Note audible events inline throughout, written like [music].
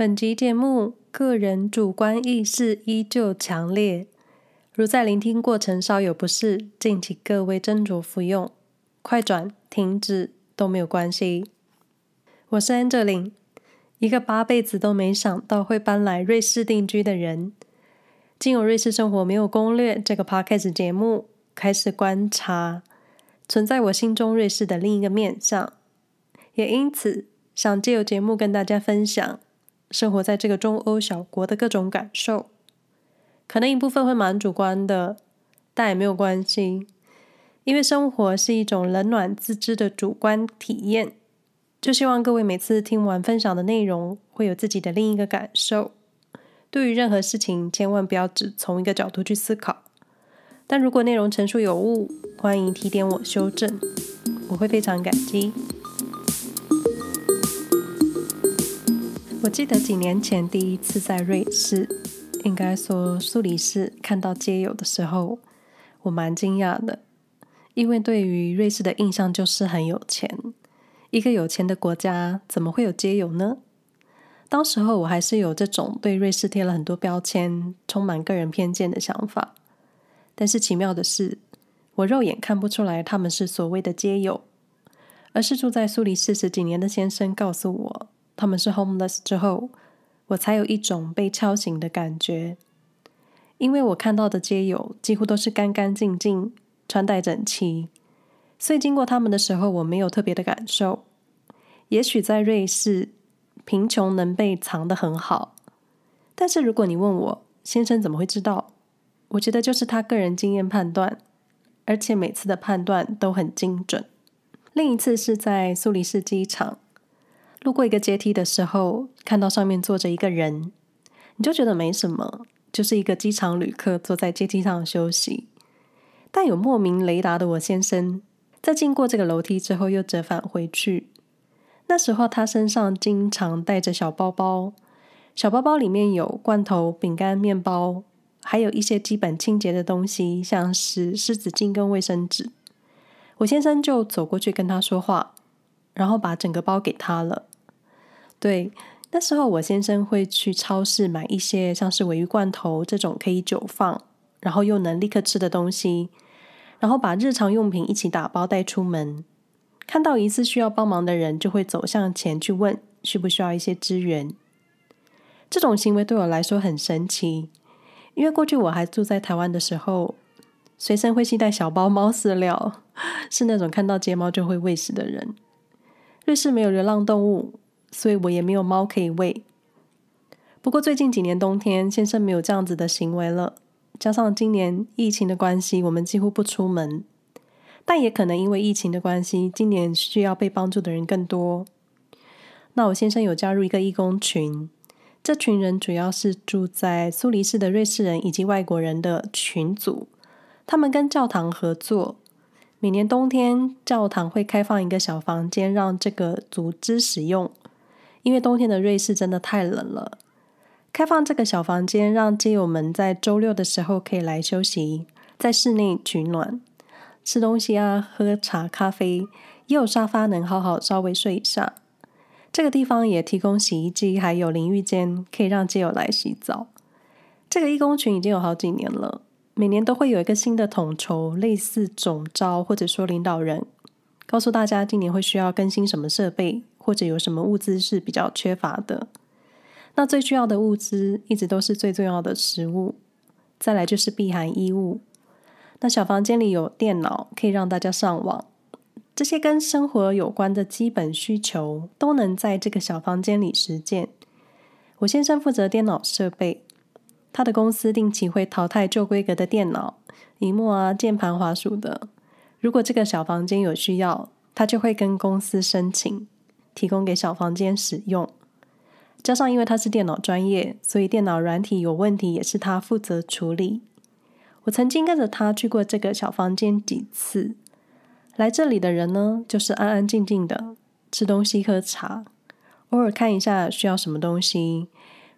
本集节目个人主观意识依旧强烈，如在聆听过程稍有不适，敬请各位斟酌服用，快转、停止都没有关系。我是 Angeline，一个八辈子都没想到会搬来瑞士定居的人。进入瑞士生活没有攻略这个 Podcast 节目，开始观察存在我心中瑞士的另一个面向，也因此想借由节目跟大家分享。生活在这个中欧小国的各种感受，可能一部分会蛮主观的，但也没有关系，因为生活是一种冷暖自知的主观体验。就希望各位每次听完分享的内容，会有自己的另一个感受。对于任何事情，千万不要只从一个角度去思考。但如果内容陈述有误，欢迎提点我修正，我会非常感激。我记得几年前第一次在瑞士，应该说苏黎世看到街友的时候，我蛮惊讶的，因为对于瑞士的印象就是很有钱，一个有钱的国家怎么会有街友呢？当时候我还是有这种对瑞士贴了很多标签、充满个人偏见的想法，但是奇妙的是，我肉眼看不出来他们是所谓的街友，而是住在苏黎世十几年的先生告诉我。他们是 homeless 之后，我才有一种被敲醒的感觉，因为我看到的街友几乎都是干干净净、穿戴整齐，所以经过他们的时候，我没有特别的感受。也许在瑞士，贫穷能被藏得很好，但是如果你问我先生怎么会知道，我觉得就是他个人经验判断，而且每次的判断都很精准。另一次是在苏黎世机场。路过一个阶梯的时候，看到上面坐着一个人，你就觉得没什么，就是一个机场旅客坐在阶梯上休息。但有莫名雷达的我先生，在经过这个楼梯之后又折返回去。那时候他身上经常带着小包包，小包包里面有罐头、饼干、面包，还有一些基本清洁的东西，像是湿纸巾跟卫生纸。我先生就走过去跟他说话，然后把整个包给他了。对，那时候我先生会去超市买一些像是鮪鱼罐头这种可以久放，然后又能立刻吃的东西，然后把日常用品一起打包带出门。看到疑似需要帮忙的人，就会走向前去问需不需要一些支援。这种行为对我来说很神奇，因为过去我还住在台湾的时候，随身会携带小包猫饲料，[laughs] 是那种看到街猫就会喂食的人。瑞士没有流浪动物。所以我也没有猫可以喂。不过最近几年冬天，先生没有这样子的行为了。加上今年疫情的关系，我们几乎不出门。但也可能因为疫情的关系，今年需要被帮助的人更多。那我先生有加入一个义工群，这群人主要是住在苏黎世的瑞士人以及外国人的群组。他们跟教堂合作。每年冬天，教堂会开放一个小房间，让这个组织使用。因为冬天的瑞士真的太冷了，开放这个小房间，让街友们在周六的时候可以来休息，在室内取暖、吃东西啊，喝茶、咖啡，也有沙发能好好稍微睡一下。这个地方也提供洗衣机，还有淋浴间，可以让街友来洗澡。这个义工群已经有好几年了，每年都会有一个新的统筹，类似总招或者说领导人，告诉大家今年会需要更新什么设备。或者有什么物资是比较缺乏的，那最需要的物资一直都是最重要的食物，再来就是避寒衣物。那小房间里有电脑，可以让大家上网，这些跟生活有关的基本需求都能在这个小房间里实践。我先生负责电脑设备，他的公司定期会淘汰旧规格的电脑、萤幕啊、键盘、滑鼠的。如果这个小房间有需要，他就会跟公司申请。提供给小房间使用，加上因为他是电脑专业，所以电脑软体有问题也是他负责处理。我曾经跟着他去过这个小房间几次，来这里的人呢，就是安安静静的吃东西、喝茶，偶尔看一下需要什么东西，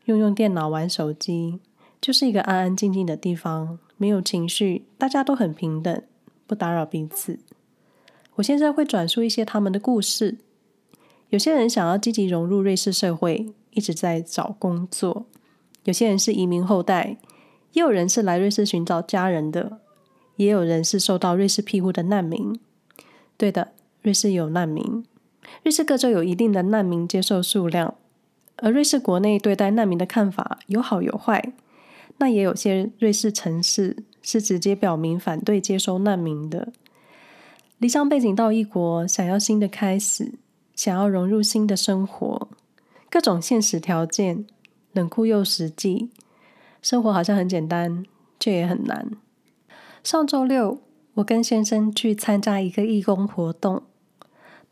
用用电脑、玩手机，就是一个安安静静的地方，没有情绪，大家都很平等，不打扰彼此。我现在会转述一些他们的故事。有些人想要积极融入瑞士社会，一直在找工作。有些人是移民后代，也有人是来瑞士寻找家人的，也有人是受到瑞士庇护的难民。对的，瑞士有难民。瑞士各州有一定的难民接受数量，而瑞士国内对待难民的看法有好有坏。那也有些瑞士城市是直接表明反对接收难民的。离乡背景到异国，想要新的开始，想要融入新的生活，各种现实条件，冷酷又实际。生活好像很简单，却也很难。上周六，我跟先生去参加一个义工活动。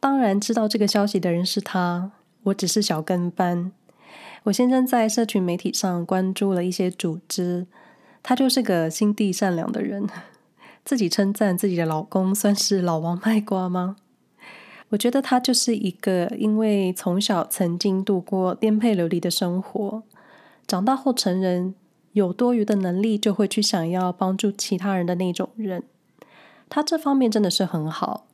当然，知道这个消息的人是他，我只是小跟班。我先生在社群媒体上关注了一些组织，他就是个心地善良的人。自己称赞自己的老公算是老王卖瓜吗？我觉得他就是一个因为从小曾经度过颠沛流离的生活，长大后成人，有多余的能力就会去想要帮助其他人的那种人。他这方面真的是很好，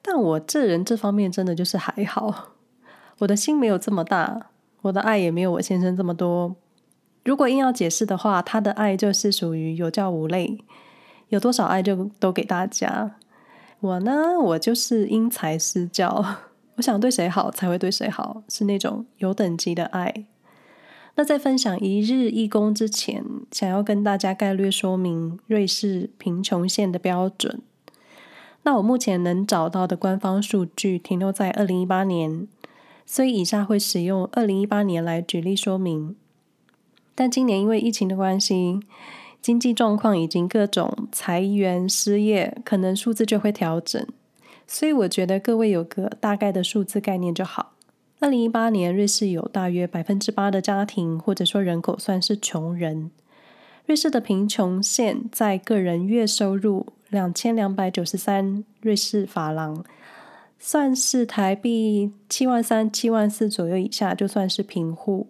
但我这人这方面真的就是还好，[laughs] 我的心没有这么大，我的爱也没有我先生这么多。如果硬要解释的话，他的爱就是属于有教无类。有多少爱就都给大家。我呢，我就是因材施教。我想对谁好才会对谁好，是那种有等级的爱。那在分享一日义工之前，想要跟大家概略说明瑞士贫穷线的标准。那我目前能找到的官方数据停留在二零一八年，所以以下会使用二零一八年来举例说明。但今年因为疫情的关系。经济状况以及各种裁员、失业，可能数字就会调整，所以我觉得各位有个大概的数字概念就好。二零一八年，瑞士有大约百分之八的家庭或者说人口算是穷人。瑞士的贫穷线在个人月收入两千两百九十三瑞士法郎，算是台币七万三、七万四左右以下，就算是贫户。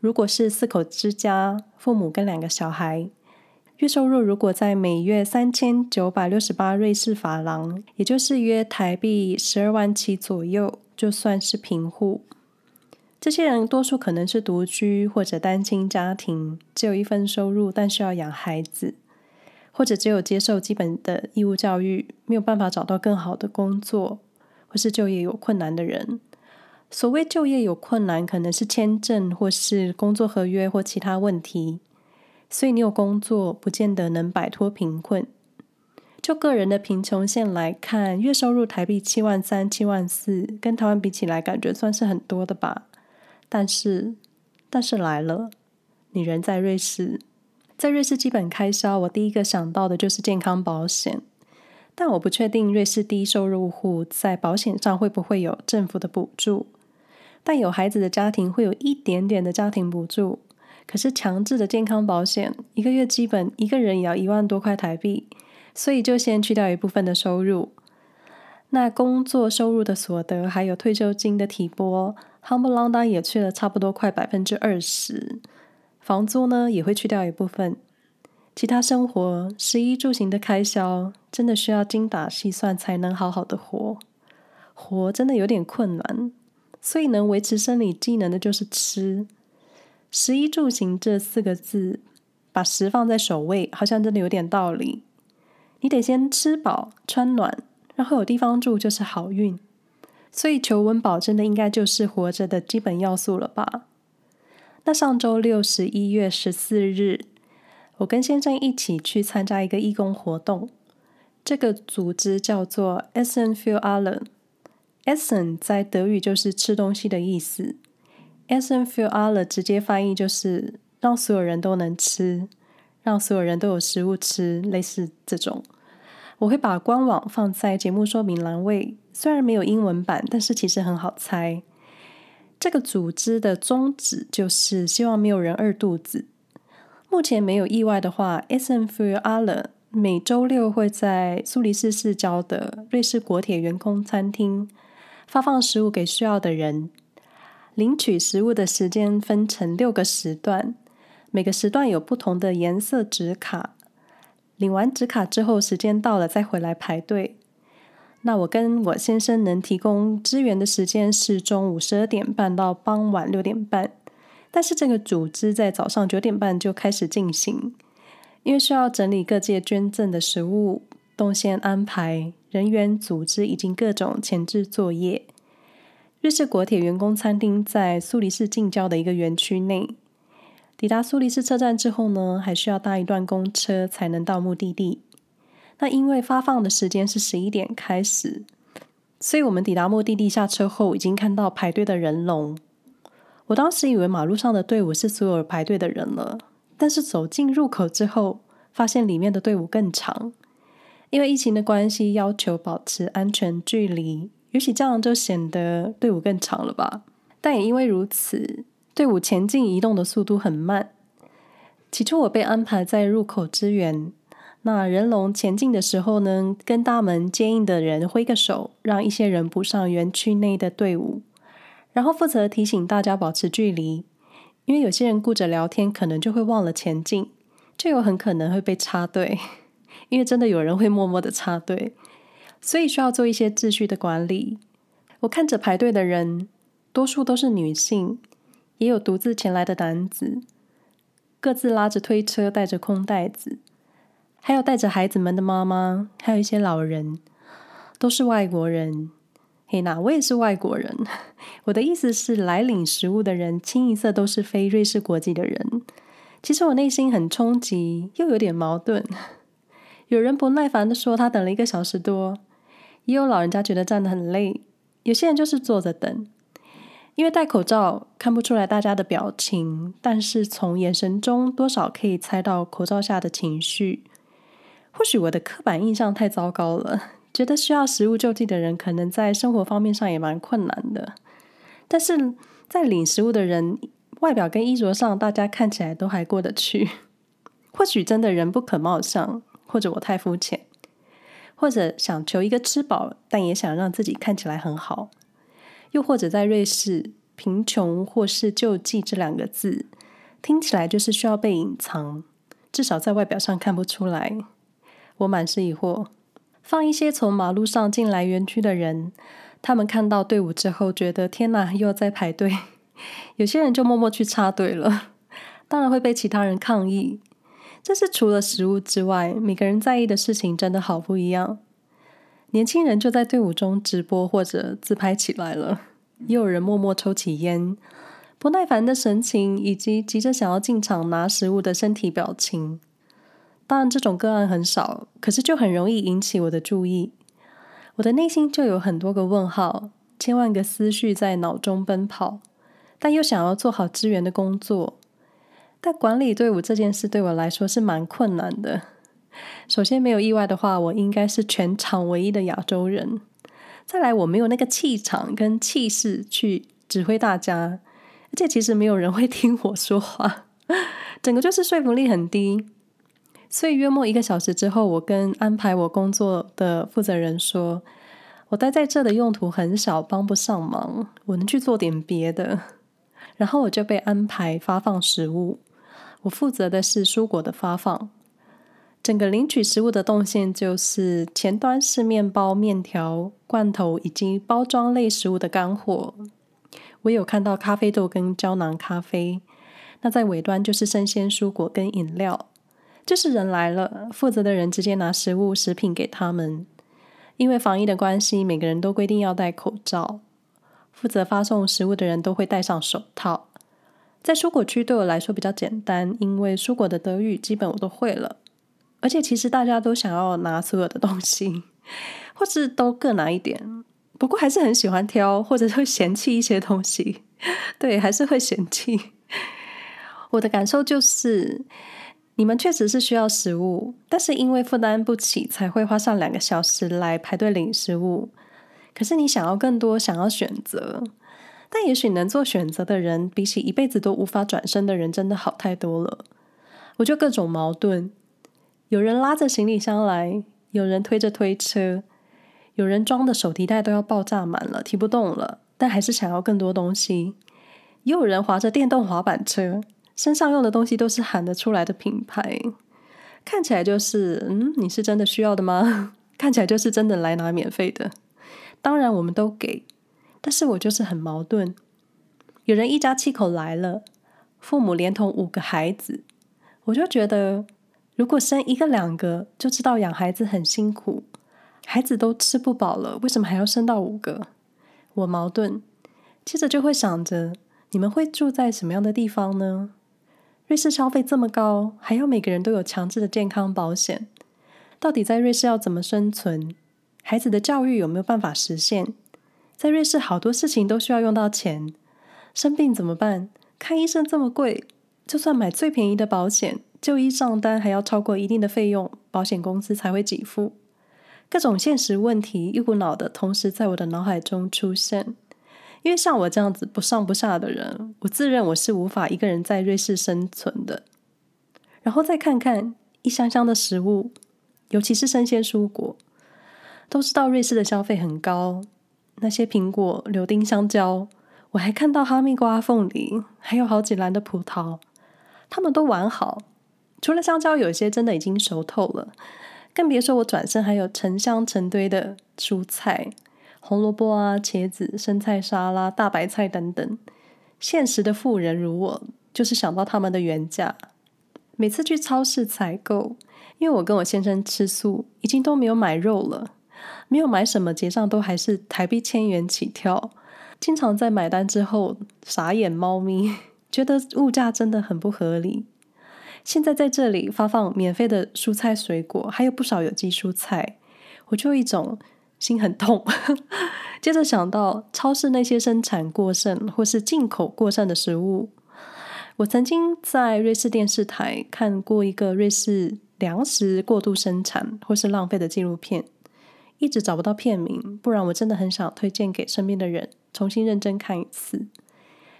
如果是四口之家，父母跟两个小孩。月收入如果在每月三千九百六十八瑞士法郎，也就是约台币十二万七左右，就算是贫户。这些人多数可能是独居或者单亲家庭，只有一份收入，但需要养孩子，或者只有接受基本的义务教育，没有办法找到更好的工作，或是就业有困难的人。所谓就业有困难，可能是签证或是工作合约或其他问题。所以你有工作，不见得能摆脱贫困。就个人的贫穷线来看，月收入台币七万三、七万四，跟台湾比起来，感觉算是很多的吧。但是，但是来了，你人在瑞士，在瑞士基本开销，我第一个想到的就是健康保险。但我不确定瑞士低收入户在保险上会不会有政府的补助，但有孩子的家庭会有一点点的家庭补助。可是强制的健康保险，一个月基本一个人也要一万多块台币，所以就先去掉一部分的收入。那工作收入的所得，还有退休金的提拨，夯不啷当也去了差不多快百分之二十。房租呢也会去掉一部分，其他生活食衣住行的开销，真的需要精打细算才能好好的活。活真的有点困难，所以能维持生理机能的就是吃。食衣住行这四个字，把食放在首位，好像真的有点道理。你得先吃饱穿暖，然后有地方住就是好运。所以求温饱真的应该就是活着的基本要素了吧？那上周六十一月十四日，我跟先生一起去参加一个义工活动。这个组织叫做 Essen für Allen。Essen 在德语就是吃东西的意思。Essen für alle 直接翻译就是让所有人都能吃，让所有人都有食物吃，类似这种。我会把官网放在节目说明栏位，虽然没有英文版，但是其实很好猜。这个组织的宗旨就是希望没有人饿肚子。目前没有意外的话，Essen für alle 每周六会在苏黎世市郊的瑞士国铁员工餐厅发放食物给需要的人。领取食物的时间分成六个时段，每个时段有不同的颜色纸卡。领完纸卡之后，时间到了再回来排队。那我跟我先生能提供支援的时间是中午十二点半到傍晚六点半，但是这个组织在早上九点半就开始进行，因为需要整理各界捐赠的食物、动线安排、人员组织以及各种前置作业。瑞士国铁员工餐厅在苏黎世近郊的一个园区内。抵达苏黎世车站之后呢，还需要搭一段公车才能到目的地。那因为发放的时间是十一点开始，所以我们抵达目的地下车后，已经看到排队的人龙。我当时以为马路上的队伍是所有排队的人了，但是走进入口之后，发现里面的队伍更长。因为疫情的关系，要求保持安全距离，也许这样就显得队伍更长了吧。但也因为如此，队伍前进移动的速度很慢。起初我被安排在入口支援，那人龙前进的时候呢，跟大门接应的人挥个手，让一些人补上园区内的队伍。然后负责提醒大家保持距离，因为有些人顾着聊天，可能就会忘了前进，就有很可能会被插队。[laughs] 因为真的有人会默默的插队，所以需要做一些秩序的管理。我看着排队的人，多数都是女性，也有独自前来的男子，各自拉着推车，带着空袋子，还有带着孩子们的妈妈，还有一些老人，都是外国人。嘿，那我也是外国人。[laughs] 我的意思是，来领食物的人清一色都是非瑞士国籍的人。其实我内心很冲击，又有点矛盾。有人不耐烦地说他等了一个小时多，也有老人家觉得站得很累。有些人就是坐着等，因为戴口罩看不出来大家的表情，但是从眼神中多少可以猜到口罩下的情绪。或许我的刻板印象太糟糕了。觉得需要食物救济的人，可能在生活方面上也蛮困难的。但是在领食物的人，外表跟衣着上，大家看起来都还过得去。或许真的人不可貌相，或者我太肤浅，或者想求一个吃饱，但也想让自己看起来很好。又或者在瑞士，贫穷或是救济这两个字，听起来就是需要被隐藏，至少在外表上看不出来。我满是疑惑。放一些从马路上进来园区的人，他们看到队伍之后，觉得天哪，又要再排队。[laughs] 有些人就默默去插队了，当然会被其他人抗议。这是除了食物之外，每个人在意的事情真的好不一样。年轻人就在队伍中直播或者自拍起来了，也有人默默抽起烟，不耐烦的神情，以及急着想要进场拿食物的身体表情。当然，这种个案很少，可是就很容易引起我的注意。我的内心就有很多个问号，千万个思绪在脑中奔跑，但又想要做好支援的工作。但管理队伍这件事对我来说是蛮困难的。首先，没有意外的话，我应该是全场唯一的亚洲人。再来，我没有那个气场跟气势去指挥大家，而且其实没有人会听我说话，[laughs] 整个就是说服力很低。所以约莫一个小时之后，我跟安排我工作的负责人说：“我待在这的用途很小，帮不上忙，我能去做点别的。”然后我就被安排发放食物，我负责的是蔬果的发放。整个领取食物的动线就是前端是面包、面条、罐头以及包装类食物的干货。我有看到咖啡豆跟胶囊咖啡。那在尾端就是生鲜蔬果跟饮料。就是人来了，负责的人直接拿食物、食品给他们。因为防疫的关系，每个人都规定要戴口罩。负责发送食物的人都会戴上手套。在蔬果区对我来说比较简单，因为蔬果的德语基本我都会了。而且其实大家都想要拿所有的东西，[laughs] 或是都各拿一点。不过还是很喜欢挑，或者会嫌弃一些东西。[laughs] 对，还是会嫌弃。[laughs] 我的感受就是。你们确实是需要食物，但是因为负担不起，才会花上两个小时来排队领食物。可是你想要更多，想要选择，但也许能做选择的人，比起一辈子都无法转身的人，真的好太多了。我就各种矛盾：有人拉着行李箱来，有人推着推车，有人装的手提袋都要爆炸满了，提不动了，但还是想要更多东西；也有人滑着电动滑板车。身上用的东西都是喊得出来的品牌，看起来就是，嗯，你是真的需要的吗？[laughs] 看起来就是真的来拿免费的。当然我们都给，但是我就是很矛盾。有人一家七口来了，父母连同五个孩子，我就觉得，如果生一个两个，就知道养孩子很辛苦，孩子都吃不饱了，为什么还要生到五个？我矛盾，接着就会想着，你们会住在什么样的地方呢？瑞士消费这么高，还要每个人都有强制的健康保险，到底在瑞士要怎么生存？孩子的教育有没有办法实现？在瑞士，好多事情都需要用到钱，生病怎么办？看医生这么贵，就算买最便宜的保险，就医账单还要超过一定的费用，保险公司才会给付。各种现实问题一股脑的同时在我的脑海中出现。因为像我这样子不上不下的人，我自认我是无法一个人在瑞士生存的。然后再看看一箱箱的食物，尤其是生鲜蔬果，都知道瑞士的消费很高。那些苹果、柳丁、香蕉，我还看到哈密瓜、凤梨，还有好几篮的葡萄，它们都完好。除了香蕉，有些真的已经熟透了，更别说我转身还有成箱成堆的蔬菜，红萝卜啊、茄子、生菜沙拉、大白菜等等。现实的富人如我，就是想到他们的原价。每次去超市采购，因为我跟我先生吃素，已经都没有买肉了。没有买什么，结账都还是台币千元起跳。经常在买单之后傻眼猫咪，觉得物价真的很不合理。现在在这里发放免费的蔬菜水果，还有不少有机蔬菜，我就一种心很痛。[laughs] 接着想到超市那些生产过剩或是进口过剩的食物，我曾经在瑞士电视台看过一个瑞士粮食过度生产或是浪费的纪录片。一直找不到片名，不然我真的很想推荐给身边的人重新认真看一次。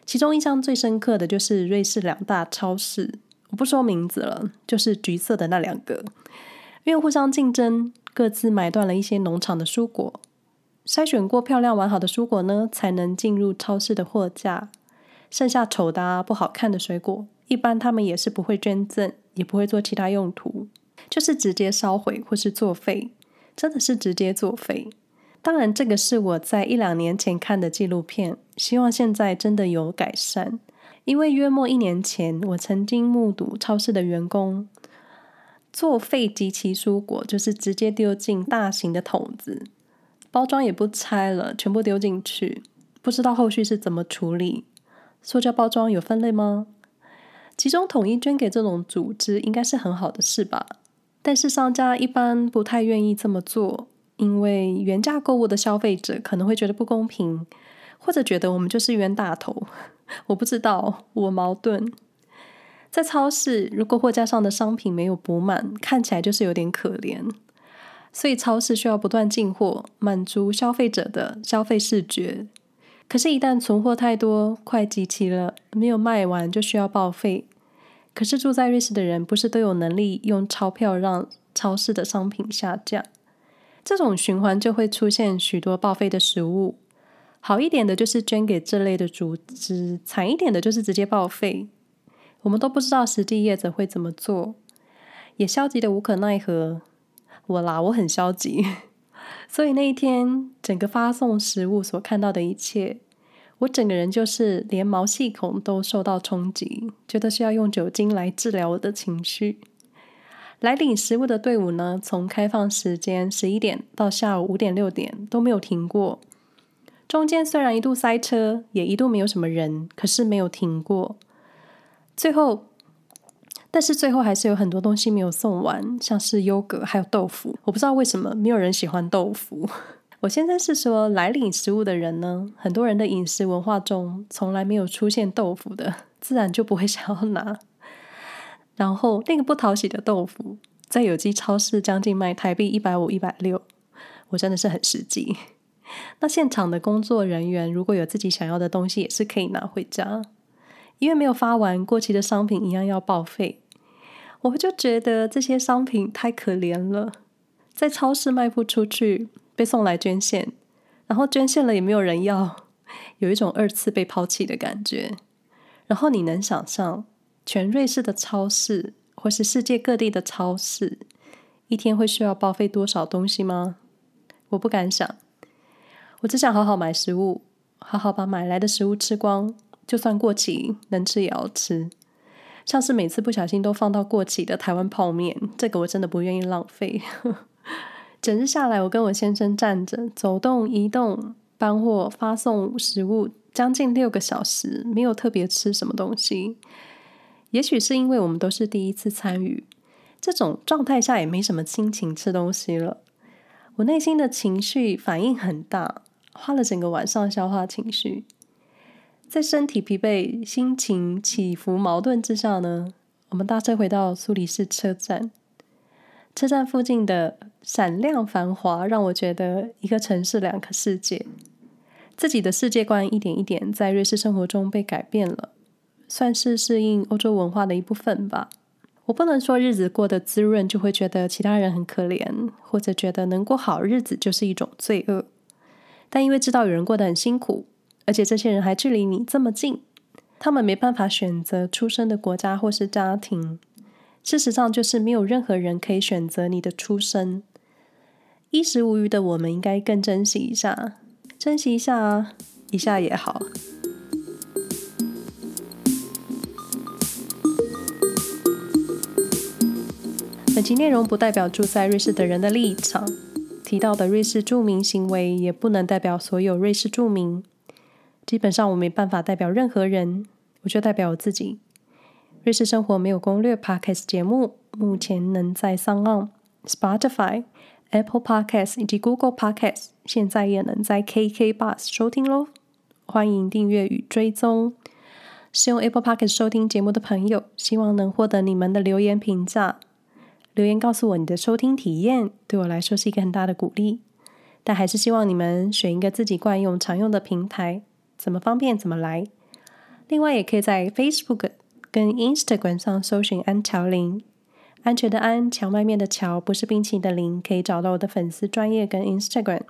其中印象最深刻的就是瑞士两大超市，我不说名字了，就是橘色的那两个，因为互相竞争，各自买断了一些农场的蔬果，筛选过漂亮完好的蔬果呢，才能进入超市的货架。剩下丑的，不好看的水果，一般他们也是不会捐赠，也不会做其他用途，就是直接烧毁或是作废。真的是直接作废。当然，这个是我在一两年前看的纪录片，希望现在真的有改善。因为约莫一年前，我曾经目睹超市的员工作废及其蔬果，就是直接丢进大型的桶子，包装也不拆了，全部丢进去，不知道后续是怎么处理。塑胶包装有分类吗？集中统一捐给这种组织，应该是很好的事吧。但是商家一般不太愿意这么做，因为原价购物的消费者可能会觉得不公平，或者觉得我们就是冤大头。[laughs] 我不知道，我矛盾。在超市，如果货架上的商品没有补满，看起来就是有点可怜。所以超市需要不断进货，满足消费者的消费视觉。可是，一旦存货太多，快集齐了，没有卖完，就需要报废。可是住在瑞士的人不是都有能力用钞票让超市的商品下架？这种循环就会出现许多报废的食物。好一点的就是捐给这类的组织，惨一点的就是直接报废。我们都不知道实际业者会怎么做，也消极的无可奈何。我啦，我很消极。[laughs] 所以那一天，整个发送食物所看到的一切。我整个人就是连毛细孔都受到冲击，觉得需要用酒精来治疗我的情绪。来领食物的队伍呢，从开放时间十一点到下午五点六点都没有停过。中间虽然一度塞车，也一度没有什么人，可是没有停过。最后，但是最后还是有很多东西没有送完，像是优格还有豆腐。我不知道为什么没有人喜欢豆腐。我现在是说，来领食物的人呢，很多人的饮食文化中从来没有出现豆腐的，自然就不会 [laughs] 想要拿。然后那个不讨喜的豆腐，在有机超市将近卖台币一百五、一百六，我真的是很实际。那现场的工作人员如果有自己想要的东西，也是可以拿回家，因为没有发完过期的商品一样要报废。我就觉得这些商品太可怜了，在超市卖不出去。被送来捐献，然后捐献了也没有人要，有一种二次被抛弃的感觉。然后你能想象全瑞士的超市，或是世界各地的超市，一天会需要报废多少东西吗？我不敢想。我只想好好买食物，好好把买来的食物吃光，就算过期，能吃也要吃。像是每次不小心都放到过期的台湾泡面，这个我真的不愿意浪费。整日下来，我跟我先生站着走动、移动、搬货、发送食物，将近六个小时，没有特别吃什么东西。也许是因为我们都是第一次参与，这种状态下也没什么心情吃东西了。我内心的情绪反应很大，花了整个晚上消化情绪。在身体疲惫、心情起伏矛盾之下呢，我们搭车回到苏黎世车站。车站附近的闪亮繁华，让我觉得一个城市两个世界。自己的世界观一点一点在瑞士生活中被改变了，算是适应欧洲文化的一部分吧。我不能说日子过得滋润就会觉得其他人很可怜，或者觉得能过好日子就是一种罪恶。但因为知道有人过得很辛苦。而且这些人还距离你这么近，他们没办法选择出生的国家或是家庭。事实上，就是没有任何人可以选择你的出生。衣食无虞的我们，应该更珍惜一下，珍惜一下啊，一下也好。本期内容不代表住在瑞士的人的立场，提到的瑞士住民行为也不能代表所有瑞士住民。基本上我没办法代表任何人，我就代表我自己。瑞士生活没有攻略 Podcast 节目，目前能在 SoundOn、Spotify、Apple Podcast 以及 Google Podcast，现在也能在 KK Bus 收听喽。欢迎订阅与追踪。使用 Apple Podcast 收听节目的朋友，希望能获得你们的留言评价。留言告诉我你的收听体验，对我来说是一个很大的鼓励。但还是希望你们选一个自己惯用、常用的平台。怎么方便怎么来。另外，也可以在 Facebook 跟 Instagram 上搜寻安乔林，安全的安，荞麦面的荞，不是冰淇淋的淋，可以找到我的粉丝专业跟 Instagram。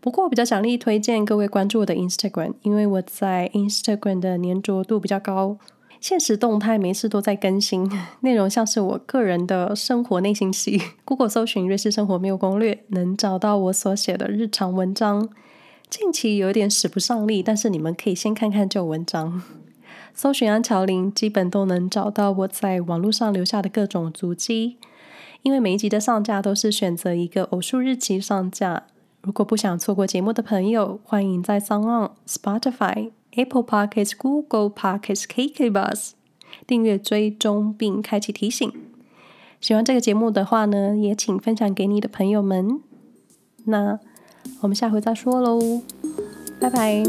不过，我比较强力推荐各位关注我的 Instagram，因为我在 Instagram 的黏着度比较高，现实动态没事都在更新，[laughs] 内容像是我个人的生活内心戏。Google 搜寻瑞士生活没有攻略，能找到我所写的日常文章。近期有点使不上力，但是你们可以先看看旧文章，搜寻安乔林，基本都能找到我在网络上留下的各种足迹。因为每一集的上架都是选择一个偶数日期上架。如果不想错过节目的朋友，欢迎在 s o n、Spotify、Apple Podcasts、Google Podcasts、KK Bus 订阅追踪并开启提醒。喜欢这个节目的话呢，也请分享给你的朋友们。那。我们下回再说喽，拜拜。